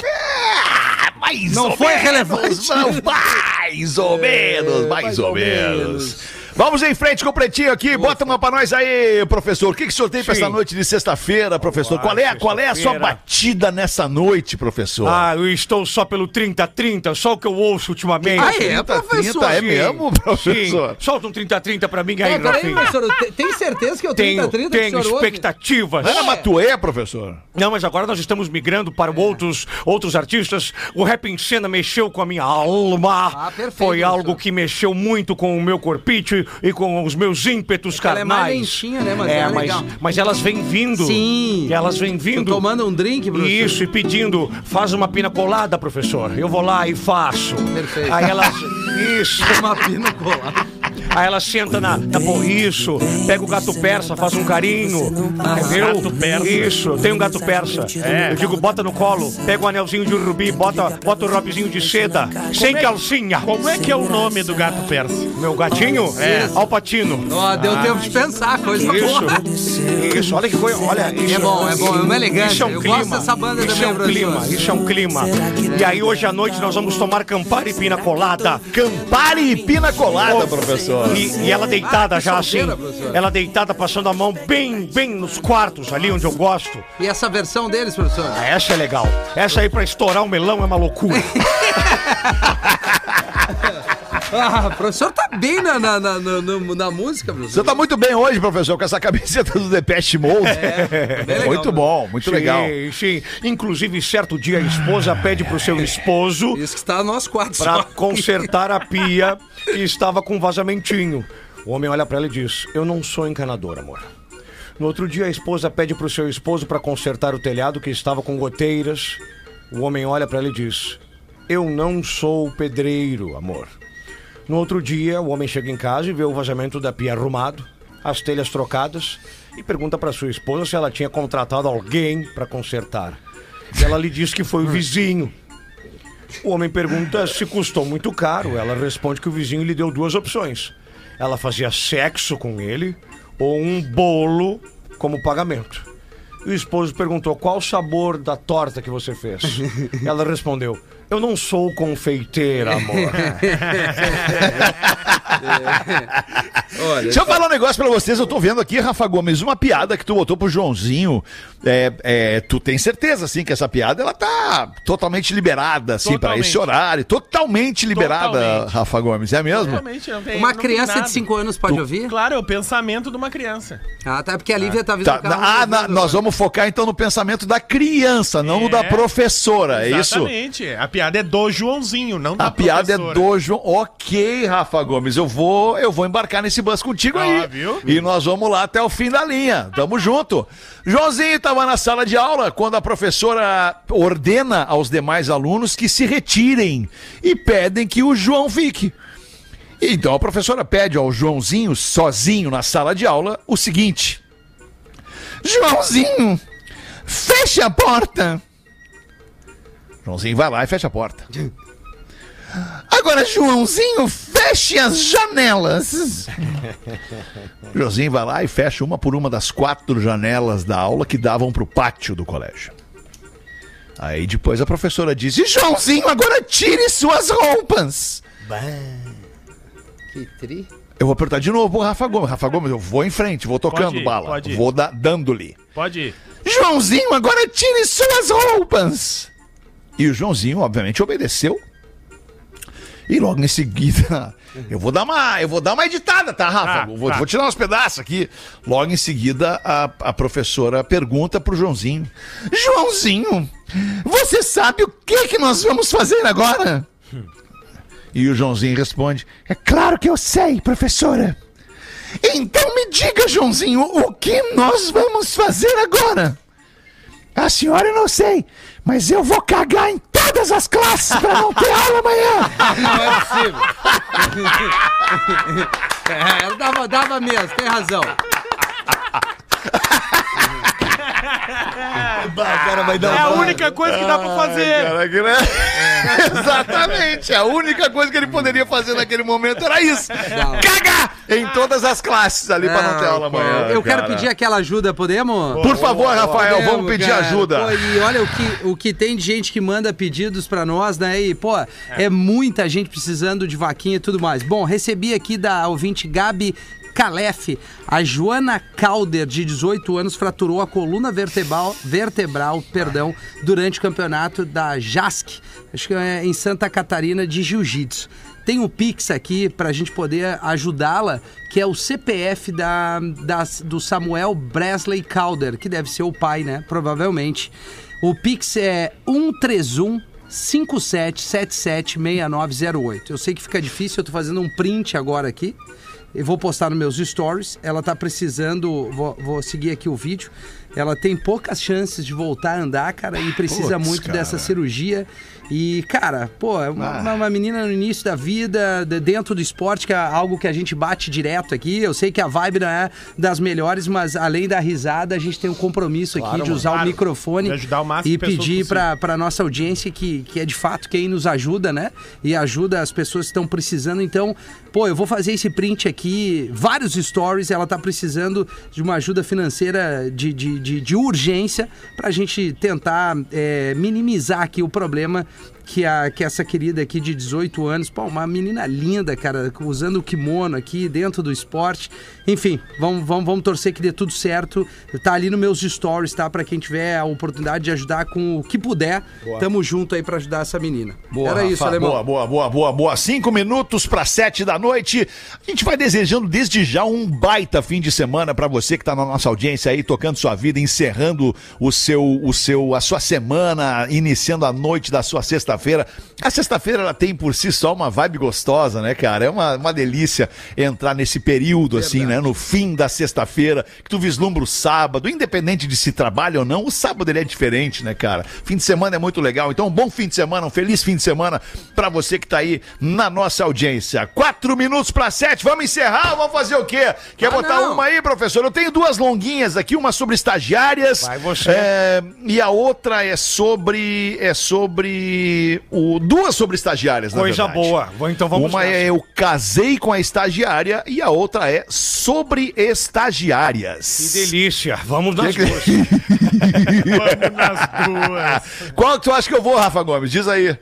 Mais
Não
ou
foi
menos,
relevante.
não, mais ou menos, mais,
mais
ou,
ou
menos. Vamos em frente com o Pretinho aqui. Bota uma pra nós aí, professor. O que, que o senhor tem pra
Sim.
essa noite de sexta-feira, professor? qual, é, qual é a sua batida nessa noite, professor?
Ah, eu estou só pelo 30-30, só o que eu ouço ultimamente.
Ah, é,
30,
professor?
30, é
Sim,
mesmo, professor?
Sim. Solta um 30-30 pra mim aí,
Ah, peraí, professor, te- tem certeza que é o 30-30
Tenho,
que o
tenho
senhor ouve?
expectativas.
Ana Matuê, professor?
Não, mas agora nós estamos migrando para outros, outros artistas. O rap em cena mexeu com a minha alma.
Ah, perfeito,
Foi
professor.
algo que mexeu muito com o meu corpite. E, com os meus ímpetos
ela é mais
carnais.
lentinha, né, mas
é,
é
mas,
legal.
mas elas vêm vindo.
Sim.
Elas vêm vindo.
Tomando um drink, professor?
Isso, e pedindo, faz uma pina colada, professor. Eu vou lá e faço.
Perfeito.
Aí elas. Isso.
Uma pina colada.
Aí ela senta na, na isso, pega o gato persa, faz um carinho, entendeu?
Gato persa.
Isso, eu tenho um gato persa.
É.
Eu digo, bota no colo, pega o anelzinho de rubi, bota, bota o robzinho de seda, sem
é-
calcinha.
Como é que é o nome do gato persa?
Meu gatinho? É. Alpatino.
Ó, deu tempo de pensar, coisa boa.
Isso, isso, olha que coisa, olha, isso
É bom, é bom, é uma elegância.
Isso é um
Eu
clima.
gosto dessa banda
isso
também,
é um
professor.
clima, isso é um clima. E aí hoje à noite nós vamos tomar Campari e Pina Colada.
Campari e pina colada, professor.
E, e ela deitada
Ah,
já assim,
professor.
ela deitada passando a mão bem, bem nos quartos ali onde eu gosto.
E essa versão deles, professor?
Ah, essa é legal. Essa aí pra estourar o melão é uma loucura.
Ah, o professor tá bem na, na, na, na, na- música,
Você
professor.
tá muito bem hoje, professor, com essa camiseta do Depeche Mode.
bem legal,
muito bom, muito legal.
Sim, sim. Inclusive, certo dia a esposa pede pro seu esposo
Isso que está no nosso quarto.
pra consertar a pia que estava com vazamentinho. O homem olha pra ela e diz: Eu não sou encanador, amor. No outro dia, a esposa pede pro seu esposo pra consertar o telhado que estava com goteiras. O homem olha pra ela e diz: Eu não sou pedreiro, amor. No outro dia, o homem chega em casa e vê o vazamento da pia arrumado, as telhas trocadas e pergunta pra sua esposa se ela tinha contratado alguém pra consertar. E ela lhe diz que foi o vizinho. O homem pergunta se custou muito caro. Ela responde que o vizinho lhe deu duas opções. Ela fazia sexo com ele ou um bolo como pagamento. E o esposo perguntou qual o sabor da torta que você fez. Ela respondeu: Eu não sou confeiteira, amor.
Olha,
Deixa eu falar um negócio pra vocês. Eu tô vendo aqui, Rafa Gomes, uma piada que tu botou pro Joãozinho. É, é, tu tem certeza, assim, que essa piada ela tá totalmente liberada, assim, pra
Totalmente.
esse horário. Totalmente liberada,
Totalmente.
Rafa Gomes. É mesmo?
Tem-
uma criança de 5 anos pode ouvir?
Claro, é o pensamento de uma criança.
Ah, tá, porque a Lívia tá vindo
Tá, ah, na- nós vamos focar então no pensamento da criança, não no
É,
da professora, é isso?
Exatamente. A piada é do Joãozinho, não da
A piada é
professora.
do João. Ok, Rafa Gomes, eu vou, eu vou embarcar nesse bus contigo aí.
Ah, viu?
E nós vamos lá até o fim da linha. Tamo junto. Joãozinho estava na sala de aula quando a professora ordena aos demais alunos que se retirem e pedem que o João fique. Então a professora pede ao Joãozinho, sozinho na sala de aula, o seguinte: Joãozinho, feche a porta. Joãozinho vai lá e fecha a porta. Agora, Joãozinho, feche as janelas. Joãozinho vai lá e fecha uma por uma das quatro janelas da aula que davam para o pátio do colégio. Aí depois a professora diz: "E, Joãozinho, agora tire suas roupas.
Que tri.
Eu vou apertar de novo pro Rafa Gomes. Rafa Gomes, eu vou em frente, vou tocando
ir,
bala.
pode ir.
Vou da- dando-lhe.
Pode ir.
Joãozinho, agora tire suas roupas. E o Joãozinho, obviamente, obedeceu. E logo em seguida, eu vou dar uma, eu vou dar uma editada, tá, Rafa?
Tá,
vou,
tá.
vou tirar uns pedaços aqui. Logo em seguida, a, a professora pergunta pro Joãozinho: Joãozinho, você sabe o que que nós vamos fazer agora? E o Joãozinho responde: É claro que eu sei, professora. Então me diga, Joãozinho, o que nós vamos fazer agora? A senhora eu não sei, mas eu vou cagar em todas as classes para não ter aula amanhã.
Não é possível. é, dava, dava mesmo, tem razão.
Cara vai dar
É a única coisa que dá pra fazer.
Cara, que, né? Exatamente. A única coisa que ele poderia fazer naquele momento era isso: cagar em todas as classes ali para não ter aula amanhã.
Eu quero
cara.
pedir aquela ajuda, podemos?
Por favor, Rafael,
Podemos,
vamos pedir
cara.
ajuda.
Pô, e olha o que, o que tem de gente que manda pedidos pra nós, né? E, pô, é. muita gente precisando de vaquinha e tudo mais. Bom, recebi aqui da ouvinte Gabi Calef. A Joana Calder, de 18 anos, fraturou a coluna vertebral, vertebral perdão, durante o campeonato da JASC, acho que é em Santa Catarina, de Jiu-Jitsu. Tem um Pix aqui pra gente poder ajudá-la, que é o CPF da, das- do Samuel Bresley Calder, que deve ser o pai, né? Provavelmente. O Pix é 131 57776908. Eu sei que fica difícil, eu tô fazendo um print agora aqui. Eu vou postar nos meus stories. Ela tá precisando. Vou, vou seguir aqui o vídeo. Ela tem poucas chances de voltar a andar, cara, e precisa
Putz,
muito
cara.
dessa cirurgia. E, cara, pô, é uma,
Ah.
uma- menina no início da vida, de- dentro do esporte, que é algo que a gente bate direto aqui. Eu sei que a vibe não é das melhores, mas além da risada, a gente tem um compromisso aqui de usar o
claro.
microfone
De ajudar o
e pedir
possível.
pra para nossa audiência que, que é de fato quem nos ajuda, né? E ajuda as pessoas que estão precisando. Então, pô, eu vou fazer esse print aqui, vários stories. Ela tá precisando de uma ajuda financeira de, de, de, de urgência pra gente tentar é, minimizar aqui o problema que, a, que essa querida aqui de 18 anos, pô, uma menina linda, cara, usando o kimono aqui dentro do esporte. Enfim, vamos, vamos, vamos torcer que dê tudo certo. Tá ali nos meus stories, tá? Pra quem tiver a oportunidade de ajudar com o que puder. Tamo junto aí pra ajudar essa menina. Era isso,
Rafa,
alemão.
Boa, boa, boa, boa, boa. Cinco minutos para sete da noite. A gente vai desejando desde já um baita fim de semana para você que tá na nossa audiência aí, tocando sua vida, encerrando o seu, o seu, a sua semana, iniciando a noite da sua sexta-feira. A sexta-feira ela tem por si só uma vibe gostosa, né, cara? É uma, uma delícia entrar nesse período assim, né? No fim da sexta-feira, que tu vislumbra o sábado, independente de se trabalha ou não, o sábado ele é diferente, né, cara? Fim de semana é muito legal. Então, um bom fim de semana, um feliz fim de semana pra você que tá aí na nossa audiência. Quatro minutos pra sete, vamos encerrar, vamos fazer o quê? Quer botar
não.
uma aí, professor? Eu tenho duas longuinhas aqui, uma sobre estagiárias.
Vai você.
é, e a outra é sobre. É sobre. O, duas sobre estagiárias, na
Coisa boa. Vou- Então vamos
Uma
nessa.
é eu casei com a estagiária e a outra é sobre estagiárias.
Que delícia. Vamos nas
Que
duas.
Vamos nas duas.
Qual que tu acha que eu vou, Rafa Gomes? Diz aí.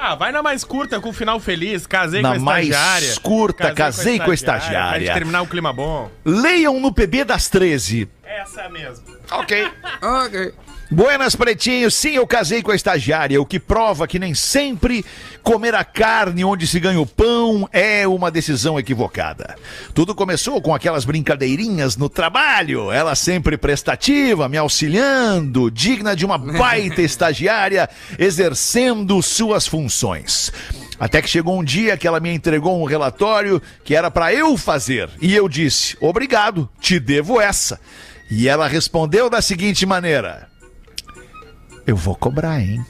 Ah, vai na mais curta, com o final feliz. Casei
Na
com a
mais
estagiária.
curta, casei com a estagiária.
Pra gente terminar o clima bom.
Leiam no PB das 13.
Essa mesmo.
Ok.
Ok.
Buenas, pretinhos. Sim, eu casei com a estagiária, o que prova que nem sempre comer a carne onde se ganha o pão é uma decisão equivocada. Tudo começou com aquelas brincadeirinhas no trabalho, ela sempre prestativa, me auxiliando, digna de uma baita estagiária, exercendo suas funções. Até que chegou um dia que ela me entregou um relatório que era para eu fazer. E eu disse: Obrigado, te devo essa. E ela respondeu da seguinte maneira: Eu vou cobrar, hein?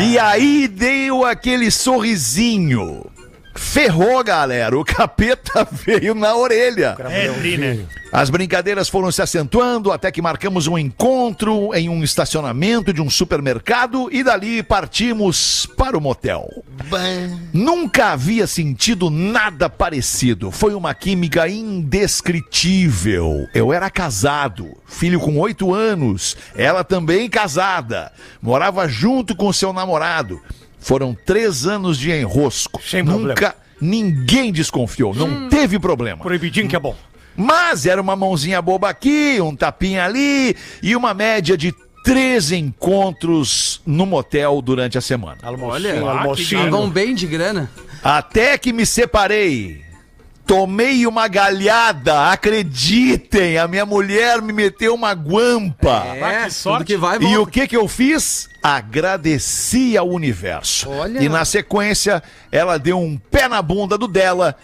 E aí deu aquele sorrisinho. Ferrou, galera. O capeta veio na orelha.
É, né?
As brincadeiras foram se acentuando até que marcamos um encontro em um estacionamento de um supermercado e dali partimos para o motel. Nunca havia sentido nada parecido. Foi uma química indescritível. Eu era casado, filho com oito anos, ela também casada. Morava junto com seu namorado. Foram três anos de enrosco.
Sem
Nunca
problema.
ninguém desconfiou, não teve problema.
Proibidinho que é bom.
Mas era uma mãozinha boba aqui, um tapinha ali e uma média de três encontros no motel durante a semana.
Almocinho,
Olha,
almocinho.
Vão bem de grana?
Até que me separei. Tomei uma galhada, acreditem, a minha mulher me meteu uma guampa.
É,
que sorte.
que vai,
E o que que eu fiz? Agradeci ao universo.
Olha.
E na sequência, ela deu um pé na bunda do dela.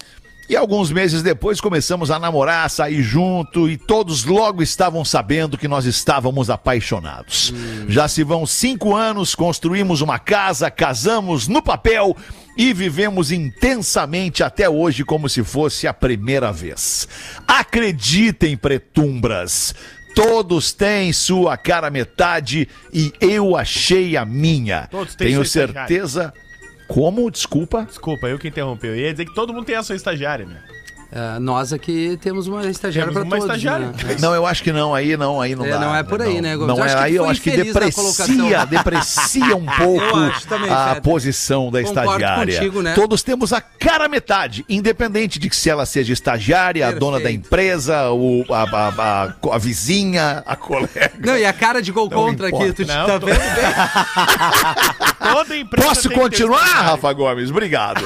E alguns meses depois começamos a namorar, a sair junto e todos logo estavam sabendo que nós estávamos apaixonados. Já se vão cinco anos, construímos uma casa, casamos no papel e vivemos intensamente até hoje como se fosse a primeira vez. Acreditem, pretumbras. Todos têm sua cara metade e eu achei a minha.
Todos têm
Tenho
sua estagiária.
Como? Desculpa.
Desculpa, eu que interrompi. Eu ia dizer que todo mundo tem a sua estagiária, né?
É, nós aqui temos uma estagiária
uma
todos.
estagiária.
Né?
Não, eu acho que não, aí não, aí não
É,
dá.
não é por aí, né, Gomes?
Não
Acho
é,
que
aí eu acho que deprecia, deprecia um pouco
também,
a posição da
Concordo
estagiária.
contigo, né?
Todos temos a cara metade, independente de que se ela seja estagiária, a dona da
Perfeito.
empresa, o, a, a- a- a vizinha, a colega.
Não, e a cara de gol contra aqui, tu
Não,
tá
tô-
vendo bem?
Toda empresa
Posso continuar. Rafa Gomes? Obrigado.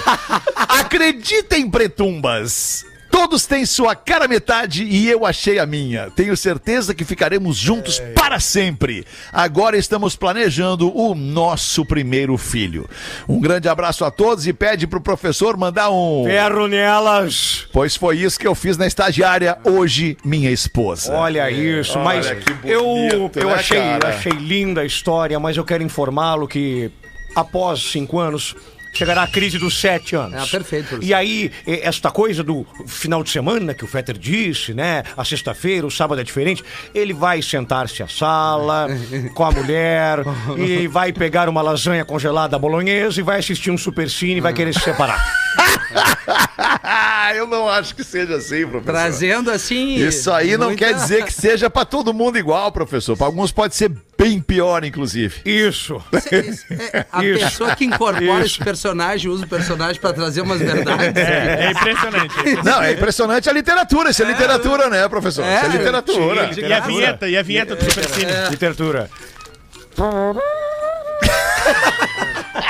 Acreditem, pretumbas. Todos têm sua cara metade e eu achei a minha. Tenho certeza que ficaremos juntos para sempre. Agora estamos planejando o nosso primeiro filho. Um grande abraço a todos e pede pro professor mandar um.
Ferro nelas.
Pois foi isso que eu fiz na estagiária, hoje minha esposa.
Olha isso, mas
que
eu,
bonito,
eu
né,
achei, achei linda a história, mas eu quero informá-lo que após cinco anos chegará a crise dos sete anos.
Ah, perfeito, professor.
E aí, esta coisa do final de semana que o Fetter disse, né? A sexta-feira, o sábado é diferente. Ele vai sentar-se à sala com a mulher e vai pegar uma lasanha congelada bolonhesa e vai assistir um super cine e vai querer se separar.
eu não acho que seja assim, professor.
Trazendo assim.
Isso aí não
muita-
quer dizer que seja pra todo mundo igual, professor. Pra alguns pode ser bem pior, inclusive.
Isso.
É, A
Isso.
pessoa que incorpora
Isso.
esse personagem usa o personagem pra trazer umas verdades.
É, é impressionante.
Não, é impressionante a literatura. Isso é, literatura, né, professor?
É,
Isso é literatura.
E a vinheta, e a vinheta do Super Cine.
Literatura.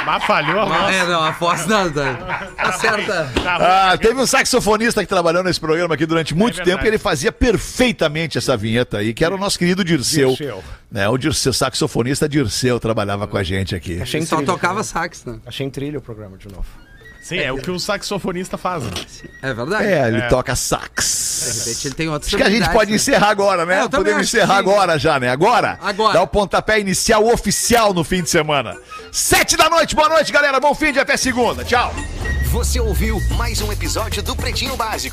Mas falhou a voz.
É, não, a voz não. Acerta.
Tá ruim.
Ah, teve um saxofonista que trabalhou nesse programa aqui durante muito
verdade.
tempo e ele fazia perfeitamente essa vinheta aí, que era o nosso querido Dirceu.
Dirceu.
Né, o Dirceu, saxofonista Dirceu trabalhava com a gente aqui.
Achei
Só
incrível.
tocava sax, né?
Achei em trilha o programa de novo.
Sim, é o que o saxofonista faz. né?
É verdade.
É, ele toca
De
sax.
repente ele tem outras
Acho que a gente pode
né?
encerrar agora, né?
É, eu também
Podemos
acho que
encerrar
sim.
agora já, né? Agora?
Agora.
Dá o pontapé inicial oficial no fim de semana. Sete da noite, boa noite, galera. Bom fim de até segunda. Tchau.
Você ouviu mais um episódio do Pretinho Básico.